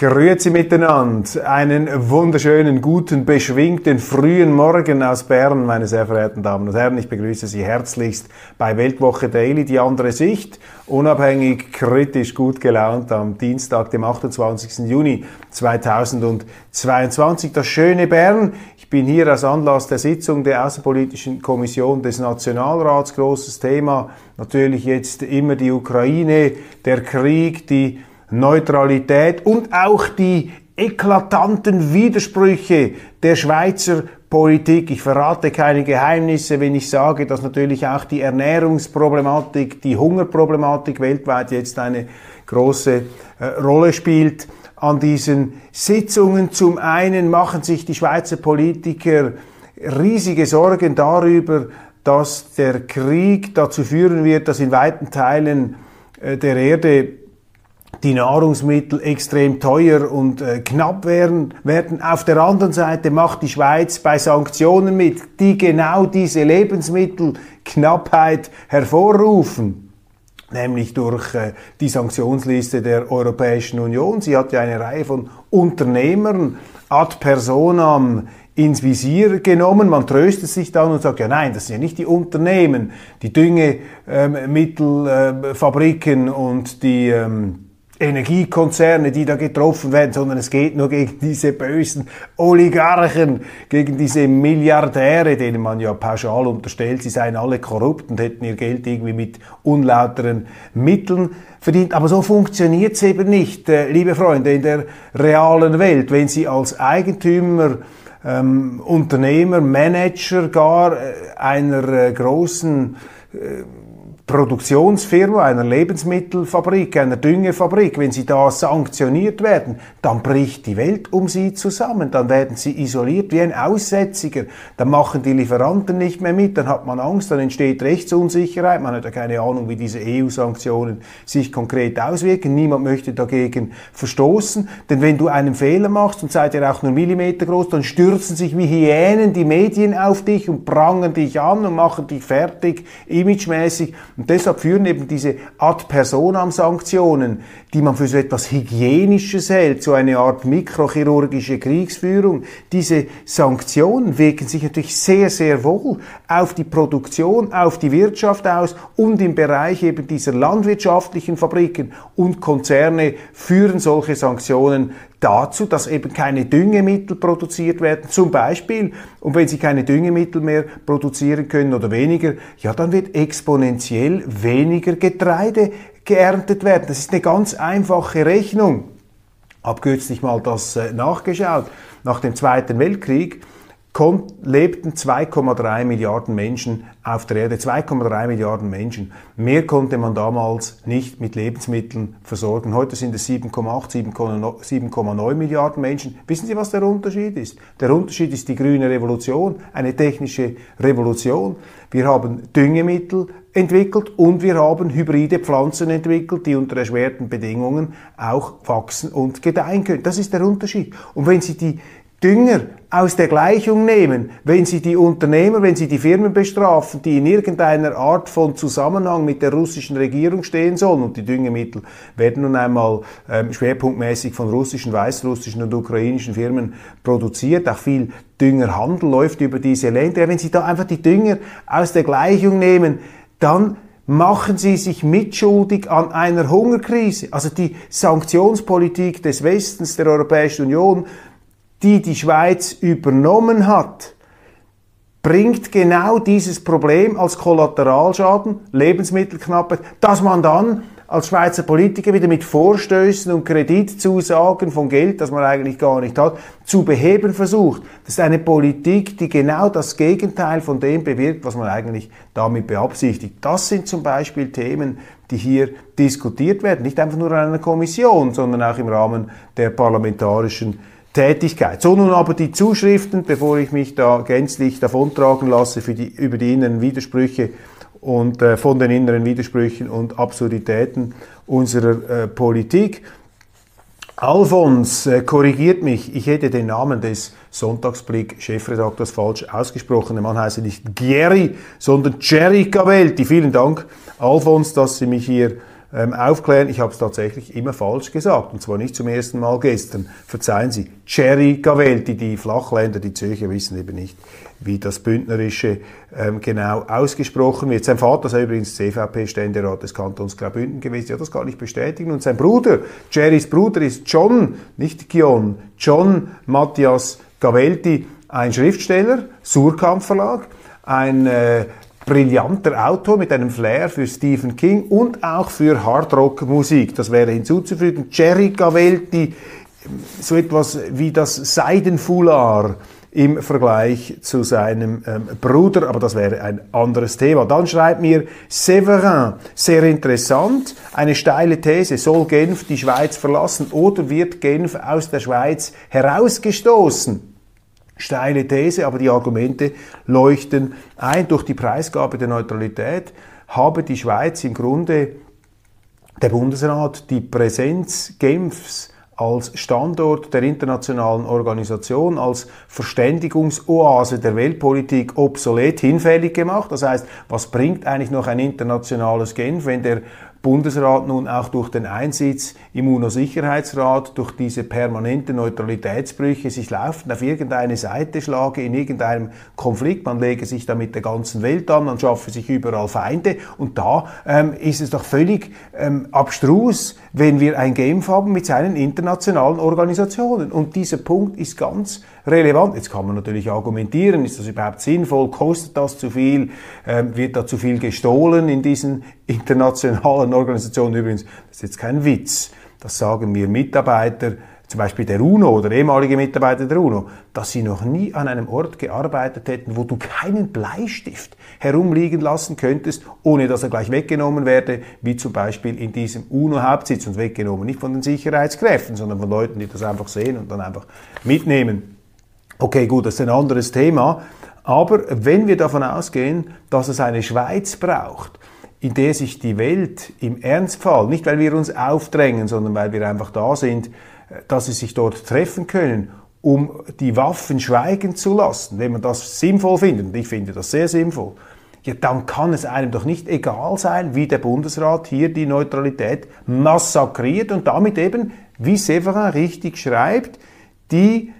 Grüezi miteinander. Einen wunderschönen, guten, beschwingten, frühen Morgen aus Bern, meine sehr verehrten Damen und Herren. Ich begrüße Sie herzlichst bei Weltwoche Daily, die andere Sicht. Unabhängig, kritisch, gut gelaunt am Dienstag, dem 28. Juni 2022. Das schöne Bern. Ich bin hier aus Anlass der Sitzung der Außenpolitischen Kommission des Nationalrats. Großes Thema. Natürlich jetzt immer die Ukraine, der Krieg, die Neutralität und auch die eklatanten Widersprüche der Schweizer Politik. Ich verrate keine Geheimnisse, wenn ich sage, dass natürlich auch die Ernährungsproblematik, die Hungerproblematik weltweit jetzt eine große äh, Rolle spielt. An diesen Sitzungen zum einen machen sich die Schweizer Politiker riesige Sorgen darüber, dass der Krieg dazu führen wird, dass in weiten Teilen äh, der Erde die Nahrungsmittel extrem teuer und äh, knapp werden, werden. Auf der anderen Seite macht die Schweiz bei Sanktionen mit, die genau diese Lebensmittelknappheit hervorrufen nämlich durch äh, die Sanktionsliste der Europäischen Union. Sie hat ja eine Reihe von Unternehmern ad personam ins Visier genommen. Man tröstet sich dann und sagt, ja nein, das sind ja nicht die Unternehmen, die Düngemittelfabriken ähm, und die ähm, Energiekonzerne, die da getroffen werden, sondern es geht nur gegen diese bösen Oligarchen, gegen diese Milliardäre, denen man ja pauschal unterstellt, sie seien alle korrupt und hätten ihr Geld irgendwie mit unlauteren Mitteln verdient. Aber so funktioniert es eben nicht, äh, liebe Freunde, in der realen Welt. Wenn Sie als Eigentümer ähm, Unternehmer, Manager gar äh, einer äh, großen äh, Produktionsfirma, einer Lebensmittelfabrik, einer Düngefabrik, wenn sie da sanktioniert werden, dann bricht die Welt um sie zusammen, dann werden sie isoliert wie ein Aussätziger, dann machen die Lieferanten nicht mehr mit, dann hat man Angst, dann entsteht Rechtsunsicherheit, man hat ja keine Ahnung, wie diese EU-Sanktionen sich konkret auswirken, niemand möchte dagegen verstoßen, denn wenn du einen Fehler machst und seid ihr auch nur Millimeter groß, dann stürzen sich wie Hyänen die Medien auf dich und prangen dich an und machen dich fertig, imagemäßig und deshalb führen eben diese Ad personam Sanktionen, die man für so etwas Hygienisches hält, so eine Art mikrochirurgische Kriegsführung, diese Sanktionen wirken sich natürlich sehr, sehr wohl auf die Produktion, auf die Wirtschaft aus und im Bereich eben dieser landwirtschaftlichen Fabriken. Und Konzerne führen solche Sanktionen dazu, dass eben keine Düngemittel produziert werden, zum Beispiel. Und wenn sie keine Düngemittel mehr produzieren können oder weniger, ja, dann wird exponentiell weniger Getreide geerntet werden. Das ist eine ganz einfache Rechnung. Hab kürzlich mal das äh, nachgeschaut. Nach dem Zweiten Weltkrieg lebten 2,3 Milliarden Menschen auf der Erde, 2,3 Milliarden Menschen. Mehr konnte man damals nicht mit Lebensmitteln versorgen. Heute sind es 7,8, 7,9 Milliarden Menschen. Wissen Sie, was der Unterschied ist? Der Unterschied ist die grüne Revolution, eine technische Revolution. Wir haben Düngemittel entwickelt und wir haben hybride Pflanzen entwickelt, die unter erschwerten Bedingungen auch wachsen und gedeihen können. Das ist der Unterschied. Und wenn Sie die Dünger aus der Gleichung nehmen, wenn Sie die Unternehmer, wenn Sie die Firmen bestrafen, die in irgendeiner Art von Zusammenhang mit der russischen Regierung stehen sollen, und die Düngemittel werden nun einmal ähm, schwerpunktmäßig von russischen, weißrussischen und ukrainischen Firmen produziert, auch viel Düngerhandel läuft über diese Länder. Wenn Sie da einfach die Dünger aus der Gleichung nehmen, dann machen sie sich mitschuldig an einer Hungerkrise. Also die Sanktionspolitik des Westens, der Europäischen Union, die die Schweiz übernommen hat, bringt genau dieses Problem als Kollateralschaden, Lebensmittelknappheit, dass man dann als Schweizer Politiker wieder mit Vorstößen und Kreditzusagen von Geld, das man eigentlich gar nicht hat, zu beheben versucht. Das ist eine Politik, die genau das Gegenteil von dem bewirkt, was man eigentlich damit beabsichtigt. Das sind zum Beispiel Themen, die hier diskutiert werden, nicht einfach nur in einer Kommission, sondern auch im Rahmen der parlamentarischen Tätigkeit. So nun aber die Zuschriften, bevor ich mich da gänzlich davontragen lasse für die, über die inneren Widersprüche und äh, von den inneren Widersprüchen und Absurditäten unserer äh, Politik. Alfons äh, korrigiert mich, ich hätte den Namen des Sonntagsblick-Chefredakteurs falsch ausgesprochen. Der Mann heißt nicht Geri, sondern Jerry Cavelti. Vielen Dank, Alfons, dass Sie mich hier ähm, aufklären. Ich habe es tatsächlich immer falsch gesagt und zwar nicht zum ersten Mal gestern. Verzeihen Sie. Cherry Gavelti, die Flachländer, die Zürcher wissen eben nicht, wie das Bündnerische ähm, genau ausgesprochen wird. Sein Vater ist übrigens CVP-Ständerat des Kantons Graubünden gewesen. Ja, das kann ich bestätigen. Und sein Bruder, Jerrys Bruder, ist John, nicht Gion, John Matthias Gavelti, ein Schriftsteller, Surkamp Verlag, ein äh, brillanter Autor mit einem Flair für Stephen King und auch für Hardrock-Musik. Das wäre hinzuzufügen. Jerry Gavelti, so etwas wie das Seidenfoulard im Vergleich zu seinem ähm, Bruder, aber das wäre ein anderes Thema. Dann schreibt mir Severin, sehr interessant, eine steile These, soll Genf die Schweiz verlassen oder wird Genf aus der Schweiz herausgestoßen? Steile These, aber die Argumente leuchten ein. Durch die Preisgabe der Neutralität habe die Schweiz im Grunde der Bundesrat die Präsenz Genfs als Standort der internationalen Organisation, als Verständigungsoase der Weltpolitik obsolet hinfällig gemacht. Das heißt, was bringt eigentlich noch ein internationales Genf, wenn der Bundesrat nun auch durch den Einsitz im UNO-Sicherheitsrat, durch diese permanente Neutralitätsbrüche sich laufend auf irgendeine Seite schlage, in irgendeinem Konflikt, man lege sich da mit der ganzen Welt an, man schaffe sich überall Feinde. Und da ähm, ist es doch völlig ähm, abstrus, wenn wir ein Game haben mit seinen internationalen Organisationen. Und dieser Punkt ist ganz relevant. Jetzt kann man natürlich argumentieren, ist das überhaupt sinnvoll, kostet das zu viel, ähm, wird da zu viel gestohlen in diesen internationalen Organisationen. Übrigens, das ist jetzt kein Witz, das sagen mir Mitarbeiter, zum Beispiel der UNO oder ehemalige Mitarbeiter der UNO, dass sie noch nie an einem Ort gearbeitet hätten, wo du keinen Bleistift herumliegen lassen könntest, ohne dass er gleich weggenommen werde, wie zum Beispiel in diesem UNO-Hauptsitz und weggenommen, nicht von den Sicherheitskräften, sondern von Leuten, die das einfach sehen und dann einfach mitnehmen. Okay, gut, das ist ein anderes Thema. Aber wenn wir davon ausgehen, dass es eine Schweiz braucht, in der sich die Welt im Ernstfall, nicht weil wir uns aufdrängen, sondern weil wir einfach da sind, dass sie sich dort treffen können, um die Waffen schweigen zu lassen, wenn man das sinnvoll findet, und ich finde das sehr sinnvoll, ja, dann kann es einem doch nicht egal sein, wie der Bundesrat hier die Neutralität massakriert und damit eben, wie Severin richtig schreibt, die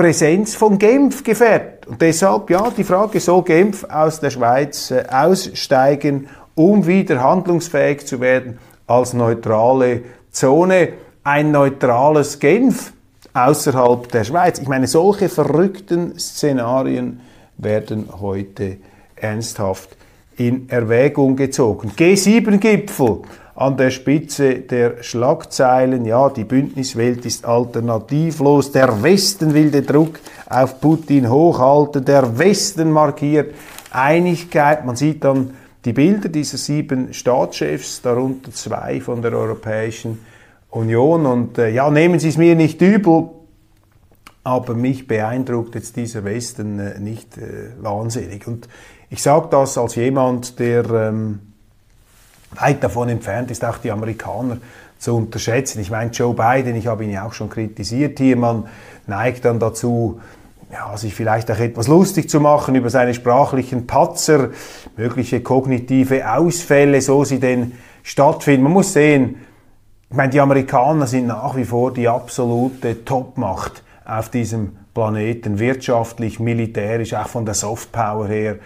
Präsenz von Genf gefährdet. Und deshalb, ja, die Frage, soll Genf aus der Schweiz äh, aussteigen, um wieder handlungsfähig zu werden als neutrale Zone? Ein neutrales Genf außerhalb der Schweiz. Ich meine, solche verrückten Szenarien werden heute ernsthaft in Erwägung gezogen. G7-Gipfel an der Spitze der Schlagzeilen. Ja, die Bündniswelt ist alternativlos. Der Westen will den Druck auf Putin hochhalten. Der Westen markiert Einigkeit. Man sieht dann die Bilder dieser sieben Staatschefs, darunter zwei von der Europäischen Union. Und äh, ja, nehmen Sie es mir nicht übel, aber mich beeindruckt jetzt dieser Westen äh, nicht äh, wahnsinnig. Und ich sage das als jemand, der ähm, weit davon entfernt ist, auch die Amerikaner zu unterschätzen. Ich meine, Joe Biden, ich habe ihn ja auch schon kritisiert hier, man neigt dann dazu, ja, sich vielleicht auch etwas lustig zu machen über seine sprachlichen Patzer, mögliche kognitive Ausfälle, so sie denn stattfinden. Man muss sehen, ich meine, die Amerikaner sind nach wie vor die absolute Topmacht auf diesem Planeten, wirtschaftlich, militärisch, auch von der Softpower her,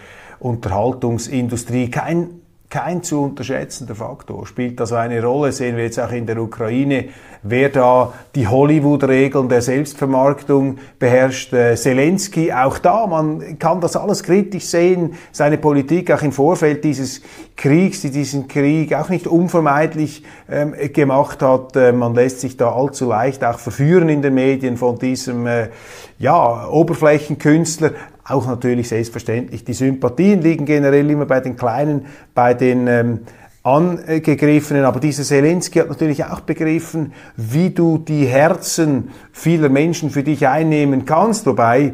Unterhaltungsindustrie. Kein kein zu unterschätzender Faktor. Spielt also eine Rolle, sehen wir jetzt auch in der Ukraine, wer da die Hollywood-Regeln der Selbstvermarktung beherrscht. Äh, Zelensky, auch da, man kann das alles kritisch sehen, seine Politik auch im Vorfeld dieses Kriegs, die diesen Krieg auch nicht unvermeidlich ähm, gemacht hat. Äh, man lässt sich da allzu leicht auch verführen in den Medien von diesem äh, ja, Oberflächenkünstler. Auch natürlich selbstverständlich. Die Sympathien liegen generell immer bei den Kleinen, bei den ähm, Angegriffenen. Aber dieser Zelensky hat natürlich auch begriffen, wie du die Herzen vieler Menschen für dich einnehmen kannst. Wobei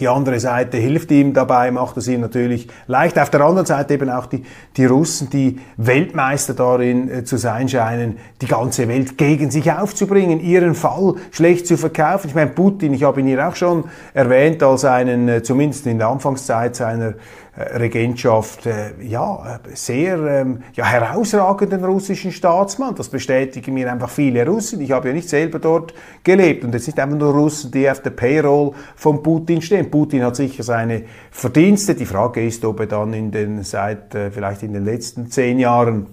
die andere Seite hilft ihm dabei, macht es ihm natürlich leicht. Auf der anderen Seite eben auch die, die Russen, die Weltmeister darin äh, zu sein scheinen, die ganze Welt gegen sich aufzubringen, ihren Fall schlecht zu verkaufen. Ich meine, Putin, ich habe ihn hier auch schon erwähnt als einen, äh, zumindest in der Anfangszeit seiner Regentschaft äh, ja, sehr ähm, ja, herausragenden russischen Staatsmann. Das bestätigen mir einfach viele Russen. Ich habe ja nicht selber dort gelebt und es sind einfach nur Russen, die auf der Payroll von Putin stehen. Putin hat sicher seine Verdienste. Die Frage ist, ob er dann in den seit äh, vielleicht in den letzten zehn Jahren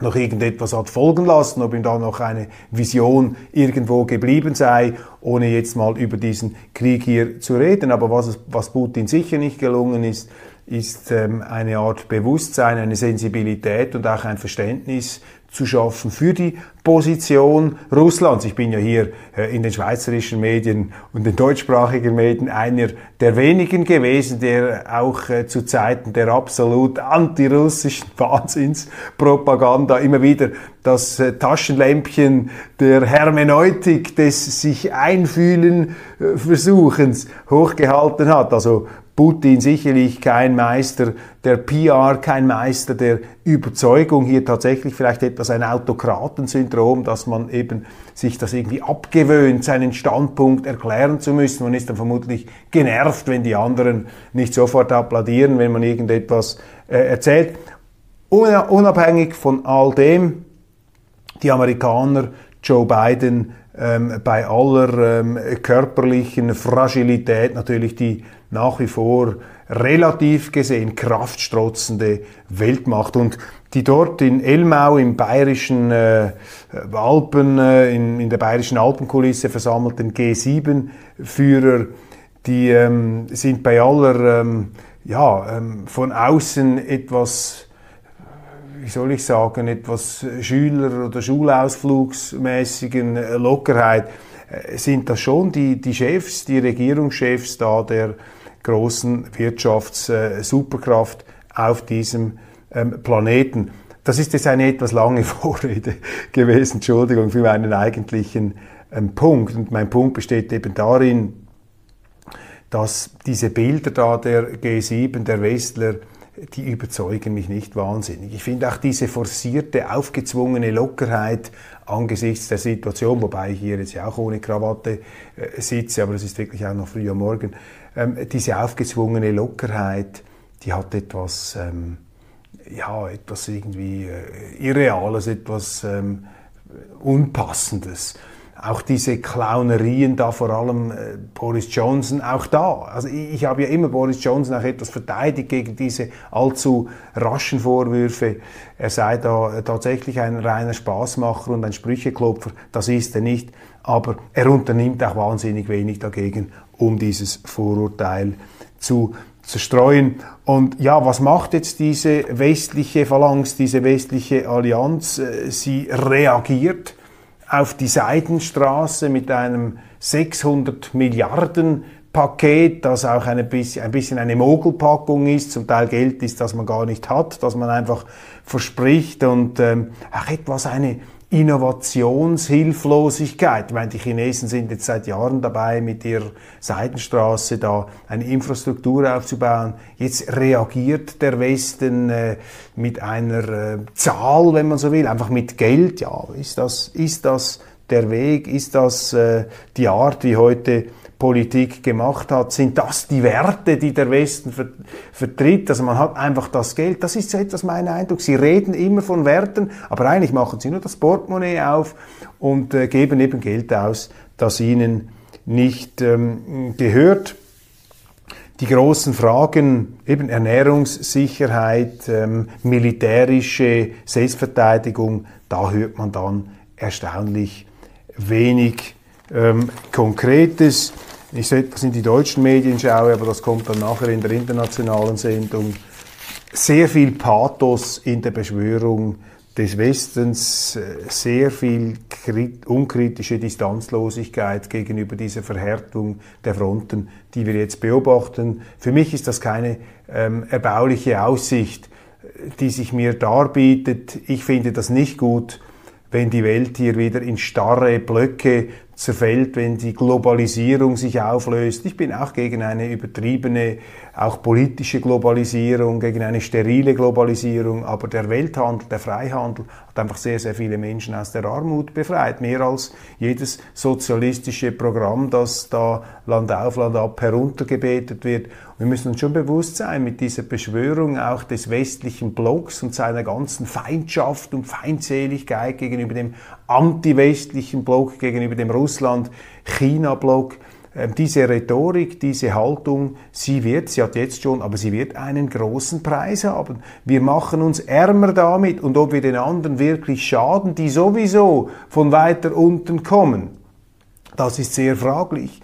noch irgendetwas hat folgen lassen, ob ihm da noch eine Vision irgendwo geblieben sei, ohne jetzt mal über diesen Krieg hier zu reden. Aber was, was Putin sicher nicht gelungen ist, ist ähm, eine Art Bewusstsein, eine Sensibilität und auch ein Verständnis zu schaffen für die Position Russlands. Ich bin ja hier äh, in den schweizerischen Medien und den deutschsprachigen Medien einer der wenigen gewesen, der auch äh, zu Zeiten der absolut antirussischen Wahnsinnspropaganda immer wieder das äh, Taschenlämpchen der Hermeneutik des sich einfühlen Versuchens hochgehalten hat. Also Putin sicherlich kein Meister der PR, kein Meister der Überzeugung, hier tatsächlich vielleicht etwas ein Autokratensyndrom, dass man eben sich das irgendwie abgewöhnt, seinen Standpunkt erklären zu müssen. Man ist dann vermutlich genervt, wenn die anderen nicht sofort applaudieren, wenn man irgendetwas äh, erzählt. Unabhängig von all dem, die Amerikaner, Joe Biden, ähm, bei aller ähm, körperlichen Fragilität natürlich die nach wie vor relativ gesehen kraftstrotzende Weltmacht. Und die dort in Elmau im bayerischen äh, Alpen, äh, in, in, der bayerischen Alpenkulisse versammelten G7-Führer, die ähm, sind bei aller ähm, ja, ähm, von außen etwas wie soll ich sagen, etwas Schüler- oder Schulausflugsmäßigen Lockerheit, äh, sind das schon die, die Chefs, die Regierungschefs da der großen Wirtschaftssuperkraft auf diesem ähm, Planeten. Das ist jetzt eine etwas lange Vorrede gewesen, Entschuldigung für meinen eigentlichen ähm, Punkt. Und mein Punkt besteht eben darin, dass diese Bilder da der G7, der Westler, die überzeugen mich nicht wahnsinnig. Ich finde auch diese forcierte, aufgezwungene Lockerheit angesichts der Situation, wobei ich hier jetzt ja auch ohne Krawatte äh, sitze, aber es ist wirklich auch noch früh am Morgen, ähm, diese aufgezwungene Lockerheit, die hat etwas, ähm, ja, etwas irgendwie äh, Irreales, etwas ähm, Unpassendes auch diese Clownerien da, vor allem äh, Boris Johnson, auch da. Also ich, ich habe ja immer Boris Johnson auch etwas verteidigt gegen diese allzu raschen Vorwürfe, er sei da tatsächlich ein reiner Spaßmacher und ein Sprücheklopfer. Das ist er nicht, aber er unternimmt auch wahnsinnig wenig dagegen, um dieses Vorurteil zu zerstreuen. Und ja, was macht jetzt diese westliche Phalanx, diese westliche Allianz? Äh, sie reagiert auf die Seidenstraße mit einem 600 Milliarden Paket, das auch ein bisschen, ein bisschen eine Mogelpackung ist, zum Teil Geld ist, das man gar nicht hat, das man einfach verspricht. Und ähm, auch etwas eine Innovationshilflosigkeit. Ich meine, die Chinesen sind jetzt seit Jahren dabei, mit ihrer Seidenstraße da eine Infrastruktur aufzubauen. Jetzt reagiert der Westen äh, mit einer äh, Zahl, wenn man so will, einfach mit Geld. Ja, ist das, ist das der Weg? Ist das äh, die Art, wie heute Politik gemacht hat, sind das die Werte, die der Westen vertritt. Also man hat einfach das Geld. Das ist so etwas mein Eindruck. Sie reden immer von Werten, aber eigentlich machen sie nur das Portemonnaie auf und äh, geben eben Geld aus, das ihnen nicht ähm, gehört. die großen Fragen, eben Ernährungssicherheit, ähm, militärische Selbstverteidigung, da hört man dann erstaunlich wenig ähm, Konkretes. Ich sehe, das sind die deutschen Medien schaue, aber das kommt dann nachher in der internationalen Sendung. Sehr viel Pathos in der Beschwörung des Westens, äh, sehr viel unkritische Distanzlosigkeit gegenüber dieser Verhärtung der Fronten, die wir jetzt beobachten. Für mich ist das keine ähm, erbauliche Aussicht, die sich mir darbietet. Ich finde das nicht gut, wenn die Welt hier wieder in starre Blöcke zerfällt, wenn die Globalisierung sich auflöst. Ich bin auch gegen eine übertriebene, auch politische Globalisierung, gegen eine sterile Globalisierung, aber der Welthandel, der Freihandel hat einfach sehr, sehr viele Menschen aus der Armut befreit, mehr als jedes sozialistische Programm, das da Land auf, Land ab heruntergebetet wird. Wir müssen uns schon bewusst sein, mit dieser Beschwörung auch des westlichen Blocks und seiner ganzen Feindschaft und Feindseligkeit gegenüber dem anti-westlichen Block, gegenüber dem Russland-China-Block, diese Rhetorik, diese Haltung, sie wird, sie hat jetzt schon, aber sie wird einen großen Preis haben. Wir machen uns ärmer damit und ob wir den anderen wirklich schaden, die sowieso von weiter unten kommen, das ist sehr fraglich.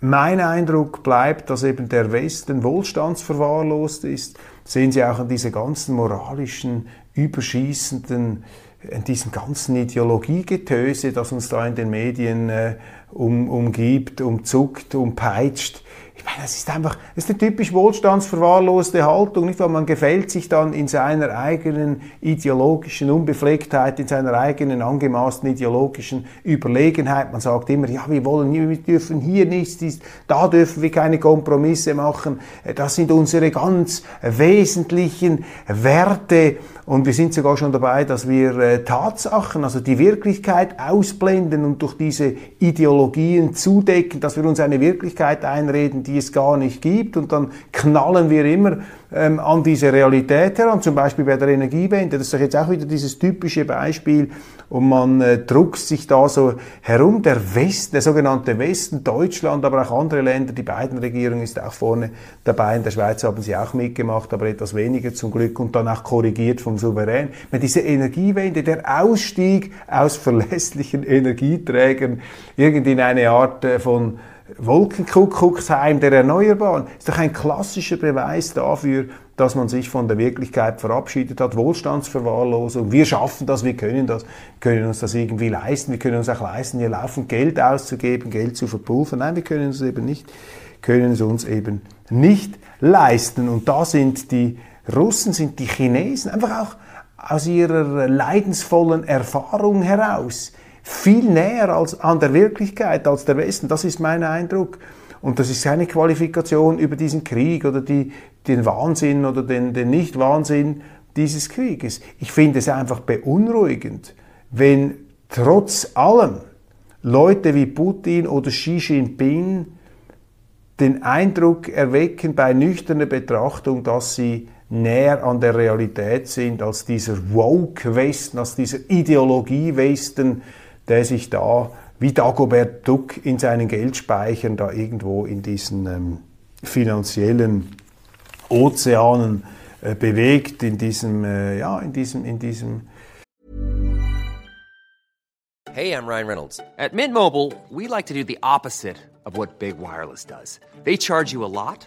Mein Eindruck bleibt, dass eben der Westen wohlstandsverwahrlost ist. Sehen Sie auch an diese ganzen moralischen, überschießenden, in diesem ganzen Ideologiegetöse, das uns da in den Medien äh, um, umgibt, umzuckt, umpeitscht meine, das ist einfach, das ist eine typisch wohlstandsverwahrloste Haltung, nicht wahr? Man gefällt sich dann in seiner eigenen ideologischen Unbeflecktheit, in seiner eigenen angemaßten ideologischen Überlegenheit. Man sagt immer, ja, wir wollen, wir dürfen hier nichts, da dürfen wir keine Kompromisse machen. Das sind unsere ganz wesentlichen Werte. Und wir sind sogar schon dabei, dass wir äh, Tatsachen, also die Wirklichkeit ausblenden und durch diese Ideologien zudecken, dass wir uns eine Wirklichkeit einreden, die es gar nicht gibt. Und dann knallen wir immer ähm, an diese Realität heran, zum Beispiel bei der Energiewende. Das ist doch jetzt auch wieder dieses typische Beispiel und man äh, druckst sich da so herum. Der Westen, der sogenannte Westen, Deutschland, aber auch andere Länder, die beiden Regierungen ist auch vorne dabei. In der Schweiz haben sie auch mitgemacht, aber etwas weniger zum Glück und dann auch korrigiert vom Souverän. Wenn diese Energiewende, der Ausstieg aus verlässlichen Energieträgern, irgendwie in eine Art äh, von Wolkenkuckucksheim der Erneuerbaren ist doch ein klassischer Beweis dafür, dass man sich von der Wirklichkeit verabschiedet hat, Wohlstandsverwahrlosung. Wir schaffen das, wir können das, können uns das irgendwie leisten, wir können uns auch leisten, hier laufend Geld auszugeben, Geld zu verpulvern. Nein, wir können es eben nicht, können es uns eben nicht leisten. Und da sind die Russen, sind die Chinesen einfach auch aus ihrer leidensvollen Erfahrung heraus viel näher als an der Wirklichkeit als der Westen. Das ist mein Eindruck. Und das ist keine Qualifikation über diesen Krieg oder die, den Wahnsinn oder den, den Nicht-Wahnsinn dieses Krieges. Ich finde es einfach beunruhigend, wenn trotz allem Leute wie Putin oder Xi Jinping den Eindruck erwecken bei nüchterner Betrachtung, dass sie näher an der Realität sind als dieser Woke-Westen, als dieser Ideologie-Westen, der sich da wie Dagobert Duck in seinen Geldspeichern da irgendwo in diesen ähm, finanziellen Ozeanen äh, bewegt, in diesem, äh, ja, in diesem, in diesem. Hey, I'm Ryan Reynolds. At Mint Mobile, we like to do the opposite of what Big Wireless does. They charge you a lot,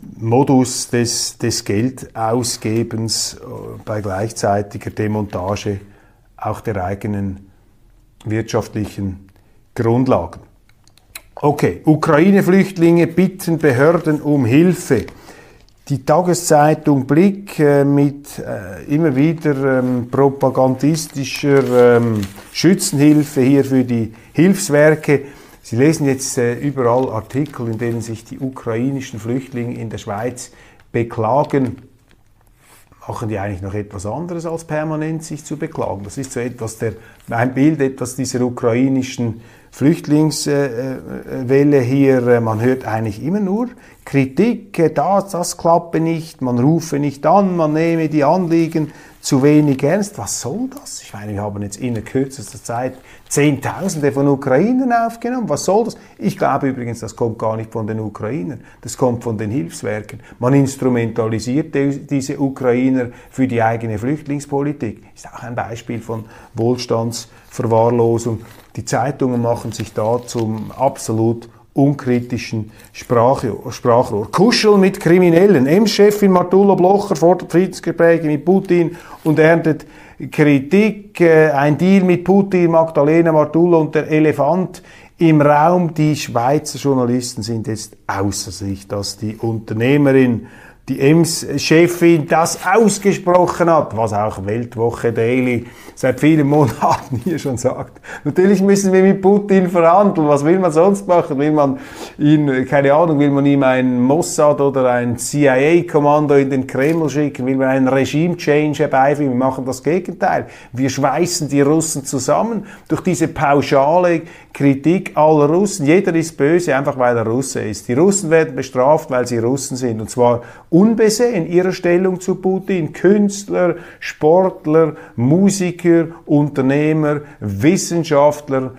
Modus des, des Geldausgebens äh, bei gleichzeitiger Demontage auch der eigenen wirtschaftlichen Grundlagen. Okay, Ukraine-Flüchtlinge bitten Behörden um Hilfe. Die Tageszeitung Blick äh, mit äh, immer wieder ähm, propagandistischer ähm, Schützenhilfe hier für die Hilfswerke. Sie lesen jetzt äh, überall Artikel, in denen sich die ukrainischen Flüchtlinge in der Schweiz beklagen machen die eigentlich noch etwas anderes als permanent sich zu beklagen. Das ist so etwas der, ein Bild etwas dieser ukrainischen Flüchtlingswelle hier. Man hört eigentlich immer nur Kritik, das, das klappe nicht, man rufe nicht an, man nehme die Anliegen zu wenig ernst. Was soll das? Ich meine, wir haben jetzt in kürzester Zeit Zehntausende von Ukrainern aufgenommen. Was soll das? Ich glaube übrigens, das kommt gar nicht von den Ukrainern. Das kommt von den Hilfswerken. Man instrumentalisiert diese Ukrainer für die eigene Flüchtlingspolitik. Ist auch ein Beispiel von Wohlstandsverwahrlosung. Die Zeitungen machen sich da zum absolut unkritischen Sprachrohr. Kuscheln mit Kriminellen. M-Chefin Martula Blocher fordert Friedensgespräche mit Putin und erntet Kritik. Äh, ein Deal mit Putin, Magdalena Martula und der Elefant im Raum. Die Schweizer Journalisten sind jetzt außer sich, dass die Unternehmerin die EMS-Chefin das ausgesprochen hat, was auch Weltwoche Daily seit vielen Monaten hier schon sagt. Natürlich müssen wir mit Putin verhandeln. Was will man sonst machen? Will man ihn, keine Ahnung, will man ihm ein Mossad oder ein CIA-Kommando in den Kreml schicken? Will man einen Regime-Change herbeiführen? Wir machen das Gegenteil. Wir schweißen die Russen zusammen durch diese pauschale Kritik aller Russen. Jeder ist böse, einfach weil er Russe ist. Die Russen werden bestraft, weil sie Russen sind. Und zwar unbesehen ihrer Stellung zu Putin. Künstler, Sportler, Musiker, Unternehmer, Wissenschaftler,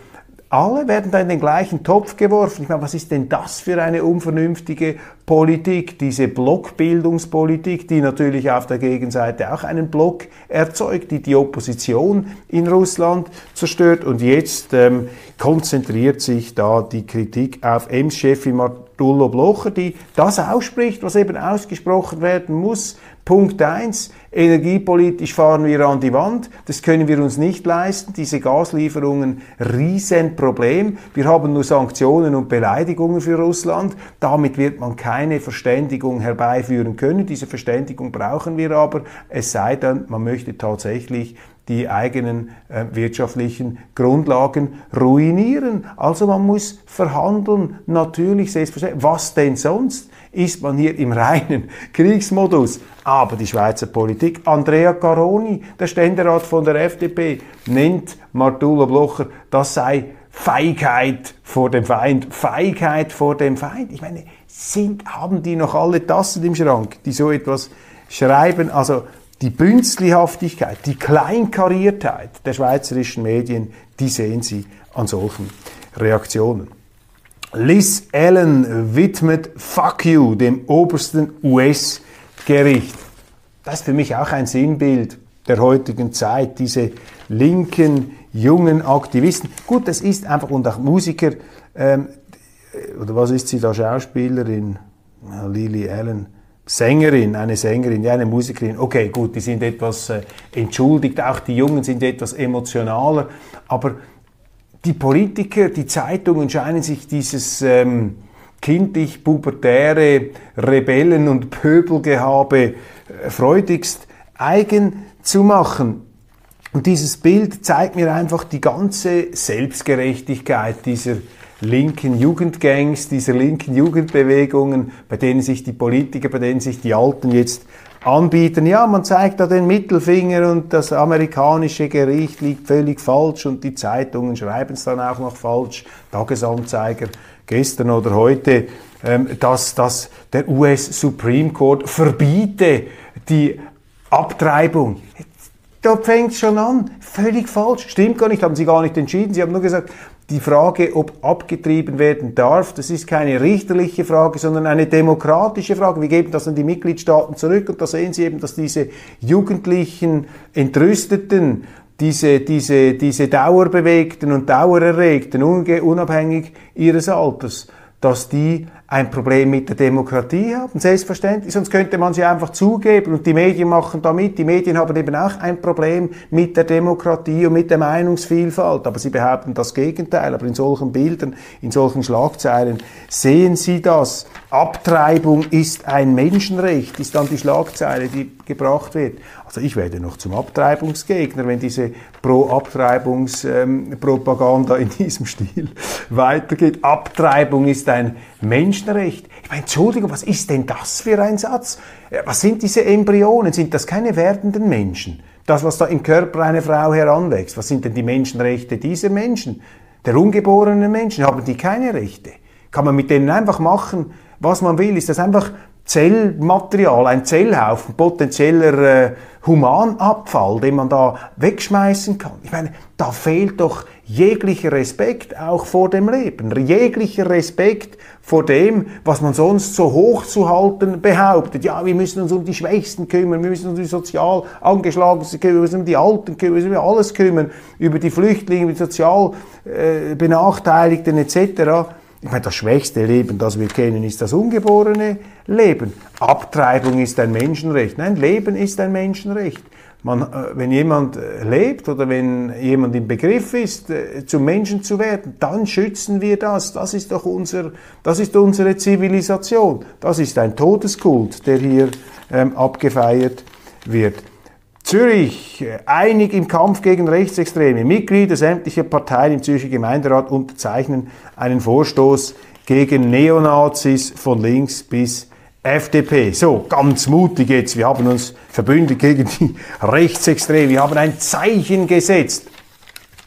alle werden da in den gleichen Topf geworfen. Ich meine, was ist denn das für eine unvernünftige Politik? Diese Blockbildungspolitik, die natürlich auf der Gegenseite auch einen Block erzeugt, die die Opposition in Russland zerstört. Und jetzt ähm, konzentriert sich da die Kritik auf Ems-Chefin Martullo Blocher, die das ausspricht, was eben ausgesprochen werden muss. Punkt eins: Energiepolitisch fahren wir an die Wand. Das können wir uns nicht leisten. Diese Gaslieferungen, Riesenproblem. Wir haben nur Sanktionen und Beleidigungen für Russland. Damit wird man keine Verständigung herbeiführen können. Diese Verständigung brauchen wir aber. Es sei denn, man möchte tatsächlich die eigenen äh, wirtschaftlichen Grundlagen ruinieren. Also man muss verhandeln, natürlich selbstverständlich. Was denn sonst? ist man hier im reinen Kriegsmodus. Aber die Schweizer Politik, Andrea Caroni, der Ständerat von der FDP, nennt Martula Blocher, das sei Feigheit vor dem Feind. Feigheit vor dem Feind. Ich meine, sind, haben die noch alle Tassen im Schrank, die so etwas schreiben? Also die Bünzlihaftigkeit, die Kleinkariertheit der schweizerischen Medien, die sehen Sie an solchen Reaktionen. Liz Allen widmet Fuck You dem obersten US-Gericht. Das ist für mich auch ein Sinnbild der heutigen Zeit, diese linken, jungen Aktivisten. Gut, das ist einfach, und auch Musiker, ähm, oder was ist sie da, Schauspielerin? Lily Allen. Sängerin, eine Sängerin, ja, eine Musikerin, okay, gut, die sind etwas äh, entschuldigt, auch die Jungen sind etwas emotionaler, aber die Politiker, die Zeitungen scheinen sich dieses ähm, kindlich-pubertäre Rebellen- und Pöbelgehabe äh, freudigst eigen zu machen. Und dieses Bild zeigt mir einfach die ganze Selbstgerechtigkeit dieser linken Jugendgangs, dieser linken Jugendbewegungen, bei denen sich die Politiker, bei denen sich die Alten jetzt anbieten. Ja, man zeigt da den Mittelfinger und das amerikanische Gericht liegt völlig falsch und die Zeitungen schreiben es dann auch noch falsch. Tagesanzeiger gestern oder heute, ähm, dass, dass der US Supreme Court verbiete die Abtreibung. Da fängt es schon an. Völlig falsch. Stimmt gar nicht, haben sie gar nicht entschieden. Sie haben nur gesagt, die Frage, ob abgetrieben werden darf, das ist keine richterliche Frage, sondern eine demokratische Frage. Wir geben das an die Mitgliedstaaten zurück und da sehen Sie eben, dass diese jugendlichen, entrüsteten, diese, diese, diese Dauerbewegten und Dauererregten, unabhängig ihres Alters, dass die ein Problem mit der Demokratie haben, selbstverständlich, sonst könnte man sie einfach zugeben und die Medien machen da mit. Die Medien haben eben auch ein Problem mit der Demokratie und mit der Meinungsvielfalt, aber sie behaupten das Gegenteil. Aber in solchen Bildern, in solchen Schlagzeilen sehen Sie das. Abtreibung ist ein Menschenrecht, ist dann die Schlagzeile, die gebracht wird. Also ich werde noch zum Abtreibungsgegner, wenn diese Pro-Abtreibungspropaganda ähm, in diesem Stil weitergeht. Abtreibung ist ein Menschenrecht. Ich meine, Entschuldigung, was ist denn das für ein Satz? Was sind diese Embryonen? Sind das keine werdenden Menschen? Das, was da im Körper einer Frau heranwächst, was sind denn die Menschenrechte dieser Menschen? Der ungeborenen Menschen, haben die keine Rechte? Kann man mit denen einfach machen, was man will? Ist das einfach Zellmaterial, ein Zellhaufen potenzieller äh, Humanabfall, den man da wegschmeißen kann. Ich meine, da fehlt doch jeglicher Respekt auch vor dem Leben, jeglicher Respekt vor dem, was man sonst so hochzuhalten behauptet. Ja, wir müssen uns um die Schwächsten kümmern, wir müssen uns um die sozial Angeschlagenen kümmern, wir müssen um die Alten kümmern, wir müssen um alles kümmern, über die Flüchtlinge, über die sozial äh, Benachteiligten etc. Ich meine, das schwächste Leben, das wir kennen, ist das ungeborene Leben. Abtreibung ist ein Menschenrecht. Nein, Leben ist ein Menschenrecht. Man, äh, wenn jemand äh, lebt oder wenn jemand im Begriff ist, äh, zum Menschen zu werden, dann schützen wir das. Das ist doch unser, das ist unsere Zivilisation. Das ist ein Todeskult, der hier ähm, abgefeiert wird. Zürich, einig im Kampf gegen Rechtsextreme. Mitglieder sämtlicher Parteien im Zürcher Gemeinderat unterzeichnen einen Vorstoß gegen Neonazis von links bis FDP. So, ganz mutig jetzt. Wir haben uns verbündet gegen die Rechtsextreme. Wir haben ein Zeichen gesetzt.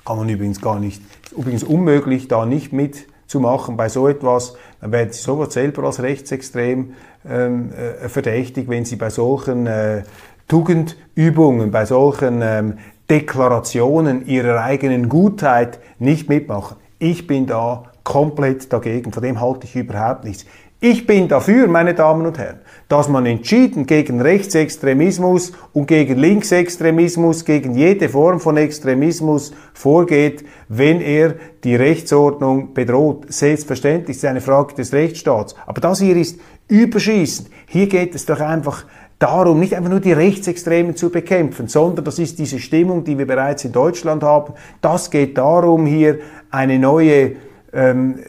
Kann man übrigens gar nicht, übrigens unmöglich, da nicht mitzumachen bei so etwas. Dann werden Sie sowas selber als rechtsextrem ähm, äh, verdächtig, wenn Sie bei solchen äh, Tugendübungen, bei solchen ähm, Deklarationen ihrer eigenen Gutheit nicht mitmachen. Ich bin da komplett dagegen, von dem halte ich überhaupt nichts. Ich bin dafür, meine Damen und Herren, dass man entschieden gegen Rechtsextremismus und gegen Linksextremismus, gegen jede Form von Extremismus vorgeht, wenn er die Rechtsordnung bedroht. Selbstverständlich ist es eine Frage des Rechtsstaats. Aber das hier ist überschießend. Hier geht es doch einfach darum, nicht einfach nur die Rechtsextremen zu bekämpfen, sondern das ist diese Stimmung, die wir bereits in Deutschland haben. Das geht darum, hier eine neue ähm,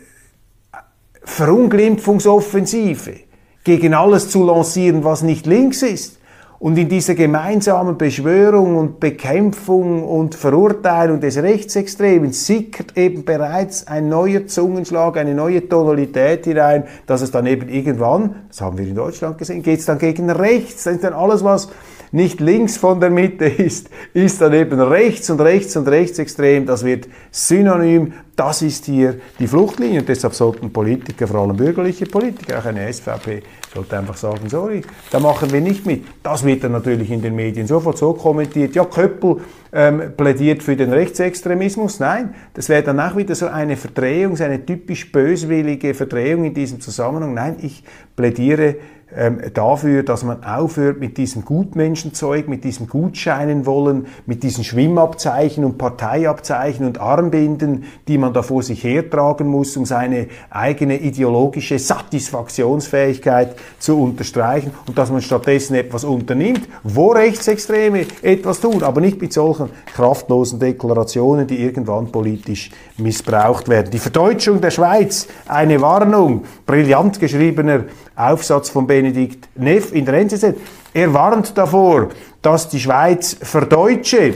Verunglimpfungsoffensive gegen alles zu lancieren, was nicht links ist. Und in dieser gemeinsamen Beschwörung und Bekämpfung und Verurteilung des Rechtsextremen sickert eben bereits ein neuer Zungenschlag, eine neue Tonalität hinein, dass es dann eben irgendwann, das haben wir in Deutschland gesehen, geht es dann gegen rechts, dann ist dann alles, was nicht links von der Mitte ist, ist dann eben rechts und rechts und rechtsextrem. Das wird synonym. Das ist hier die Fluchtlinie. Und deshalb sollten Politiker, vor allem bürgerliche Politiker, auch eine SVP, sollte einfach sagen, sorry, da machen wir nicht mit. Das wird dann natürlich in den Medien sofort so kommentiert. Ja, Köppel ähm, plädiert für den Rechtsextremismus. Nein, das wäre dann auch wieder so eine Verdrehung, so eine typisch böswillige Verdrehung in diesem Zusammenhang. Nein, ich plädiere ähm, dafür, dass man aufhört mit diesem Gutmenschenzeug, mit diesem Gutscheinen wollen, mit diesen Schwimmabzeichen und Parteiabzeichen und Armbinden, die man da vor sich hertragen muss, um seine eigene ideologische Satisfaktionsfähigkeit zu unterstreichen und dass man stattdessen etwas unternimmt, wo Rechtsextreme etwas tun, aber nicht mit solchen kraftlosen Deklarationen, die irgendwann politisch missbraucht werden. Die Verdeutschung der Schweiz, eine Warnung, brillant geschriebener Aufsatz von Benedikt Neff in der NZZ. Er warnt davor, dass die Schweiz verdeutsche.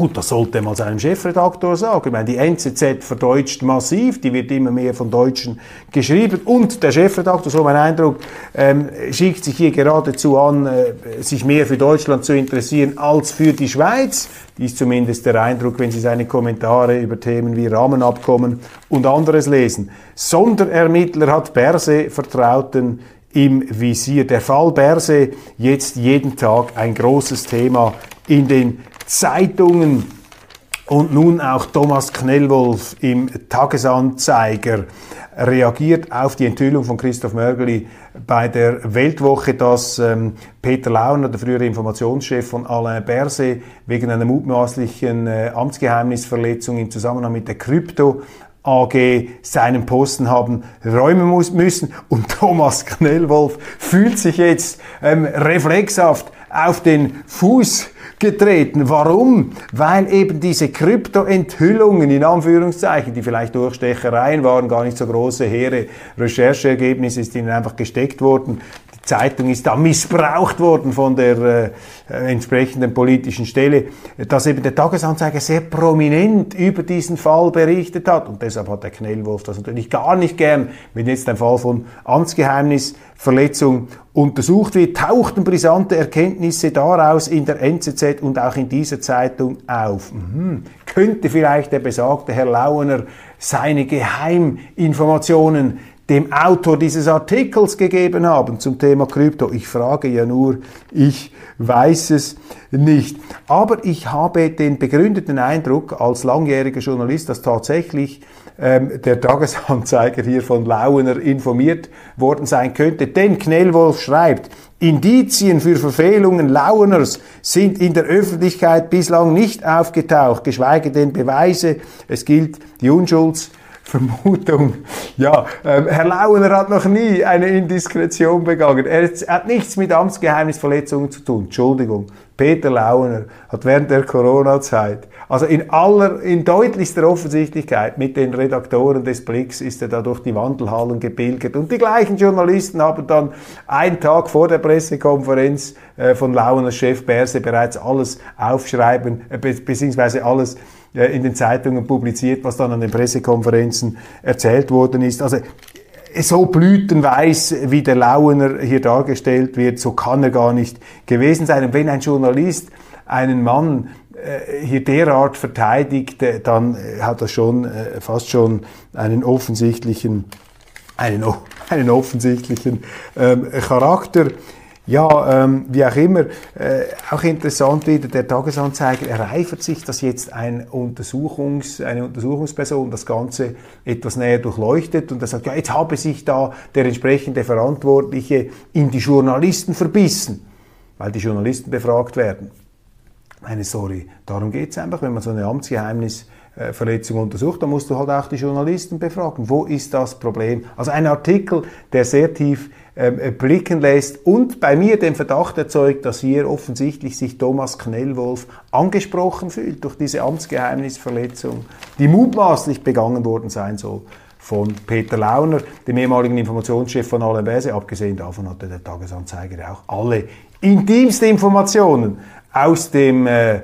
Gut, das sollte mal seinem Chefredaktor sagen. Ich meine, die NZZ verdeutscht massiv, die wird immer mehr von Deutschen geschrieben. Und der Chefredaktor, so mein Eindruck, ähm, schickt sich hier geradezu an, äh, sich mehr für Deutschland zu interessieren als für die Schweiz. Die ist zumindest der Eindruck, wenn Sie seine Kommentare über Themen wie Rahmenabkommen und anderes lesen. Sonderermittler hat Berse Vertrauten im Visier. Der Fall Berse jetzt jeden Tag ein großes Thema in den Zeitungen. Und nun auch Thomas Knellwolf im Tagesanzeiger reagiert auf die Enthüllung von Christoph Mörgeli bei der Weltwoche, dass ähm, Peter Launer, der frühere Informationschef von Alain Berset, wegen einer mutmaßlichen äh, Amtsgeheimnisverletzung im Zusammenhang mit der Krypto AG seinen Posten haben räumen muss, müssen. Und Thomas Knellwolf fühlt sich jetzt ähm, reflexhaft auf den Fuß getreten. Warum? Weil eben diese Krypto-Enthüllungen in Anführungszeichen, die vielleicht Durchstechereien waren, gar nicht so große, hehre Rechercheergebnisse, ist ihnen einfach gesteckt worden. Zeitung ist da missbraucht worden von der äh, entsprechenden politischen Stelle, dass eben der Tagesanzeiger sehr prominent über diesen Fall berichtet hat. Und deshalb hat der Knellwolf das natürlich gar nicht gern, wenn jetzt ein Fall von Amtsgeheimnisverletzung untersucht wird, tauchten brisante Erkenntnisse daraus in der NZZ und auch in dieser Zeitung auf. Mhm. Könnte vielleicht der besagte Herr Lauener seine Geheiminformationen dem Autor dieses Artikels gegeben haben zum Thema Krypto. Ich frage ja nur, ich weiß es nicht. Aber ich habe den begründeten Eindruck als langjähriger Journalist, dass tatsächlich ähm, der Tagesanzeiger hier von Lauener informiert worden sein könnte. Denn Knellwolf schreibt, Indizien für Verfehlungen Laueners sind in der Öffentlichkeit bislang nicht aufgetaucht, geschweige denn Beweise. Es gilt die Unschulds Vermutung. Ja, ähm, Herr Launer hat noch nie eine Indiskretion begangen. Er hat nichts mit Amtsgeheimnisverletzungen zu tun. Entschuldigung. Peter Launer hat während der Corona-Zeit, also in aller, in deutlichster Offensichtlichkeit mit den Redaktoren des Blicks ist er da durch die Wandelhallen gebildet. Und die gleichen Journalisten haben dann einen Tag vor der Pressekonferenz äh, von Launers Chef Berse bereits alles aufschreiben, äh, beziehungsweise alles in den Zeitungen publiziert, was dann an den Pressekonferenzen erzählt worden ist. Also so blütenweiß, wie der Lauener hier dargestellt wird, so kann er gar nicht gewesen sein. Und wenn ein Journalist einen Mann äh, hier derart verteidigt, äh, dann hat er schon äh, fast schon einen offensichtlichen, einen, einen offensichtlichen ähm, Charakter. Ja, ähm, wie auch immer, äh, auch interessant wieder, der Tagesanzeiger ereifert sich, dass jetzt ein Untersuchungs, eine Untersuchungsperson das Ganze etwas näher durchleuchtet und er sagt, ja, jetzt habe sich da der entsprechende Verantwortliche in die Journalisten verbissen, weil die Journalisten befragt werden. Meine Sorry, darum geht es einfach, wenn man so eine Amtsgeheimnisverletzung untersucht, dann musst du halt auch die Journalisten befragen. Wo ist das Problem? Also ein Artikel, der sehr tief ähm, äh, blicken lässt und bei mir den Verdacht erzeugt, dass hier offensichtlich sich Thomas Knellwolf angesprochen fühlt durch diese Amtsgeheimnisverletzung, die mutmaßlich begangen worden sein soll von Peter Launer, dem ehemaligen Informationschef von Alain. Abgesehen davon hatte der Tagesanzeiger auch alle intimste Informationen aus dem äh,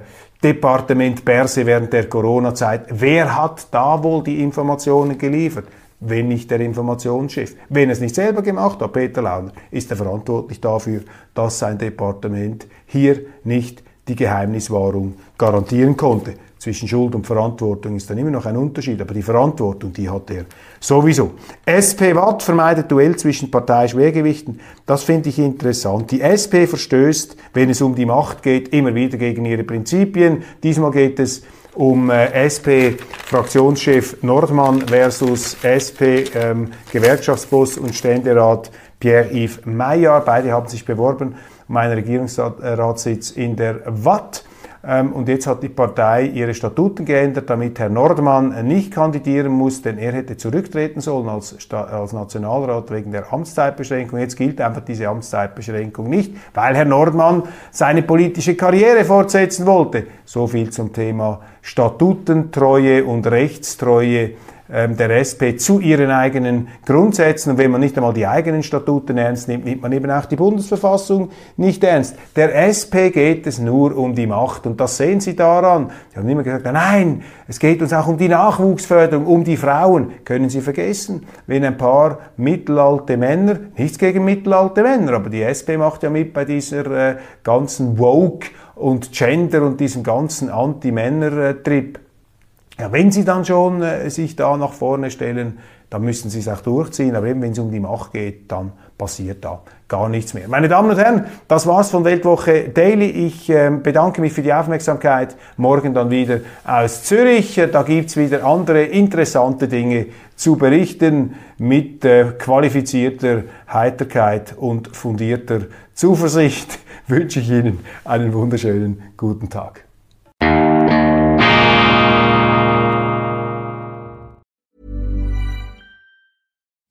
Departement Berse während der Corona-Zeit. Wer hat da wohl die Informationen geliefert? wenn nicht der Informationschef. Wenn es nicht selber gemacht hat, Peter Launer, ist er verantwortlich dafür, dass sein Departement hier nicht die Geheimniswahrung garantieren konnte. Zwischen Schuld und Verantwortung ist dann immer noch ein Unterschied, aber die Verantwortung, die hat er sowieso. SP Watt vermeidet Duell zwischen Parteischwergewichten. Das finde ich interessant. Die SP verstößt, wenn es um die Macht geht, immer wieder gegen ihre Prinzipien. Diesmal geht es um äh, SP-Fraktionschef Nordmann versus SP-Gewerkschaftsboss ähm, und Ständerat Pierre-Yves Maillard. Beide haben sich beworben um einen Regierungsratssitz in der Watt. Ähm, und jetzt hat die Partei ihre Statuten geändert, damit Herr Nordmann nicht kandidieren muss, denn er hätte zurücktreten sollen als, als Nationalrat wegen der Amtszeitbeschränkung. Jetzt gilt einfach diese Amtszeitbeschränkung nicht, weil Herr Nordmann seine politische Karriere fortsetzen wollte. So viel zum Thema Statutentreue und Rechtstreue der SP zu ihren eigenen Grundsätzen. Und wenn man nicht einmal die eigenen Statuten ernst nimmt, nimmt man eben auch die Bundesverfassung nicht ernst. Der SP geht es nur um die Macht. Und das sehen Sie daran. Sie haben immer gesagt, nein, es geht uns auch um die Nachwuchsförderung, um die Frauen. Können Sie vergessen, wenn ein paar mittelalte Männer, nichts gegen mittelalte Männer, aber die SP macht ja mit bei dieser äh, ganzen Woke und Gender und diesem ganzen Anti-Männer-Trip. Ja, wenn Sie dann schon äh, sich da nach vorne stellen, dann müssen Sie es auch durchziehen. Aber eben, wenn es um die Macht geht, dann passiert da gar nichts mehr. Meine Damen und Herren, das war's von Weltwoche Daily. Ich äh, bedanke mich für die Aufmerksamkeit. Morgen dann wieder aus Zürich. Da gibt's wieder andere interessante Dinge zu berichten mit äh, qualifizierter Heiterkeit und fundierter Zuversicht. Wünsche ich Ihnen einen wunderschönen guten Tag.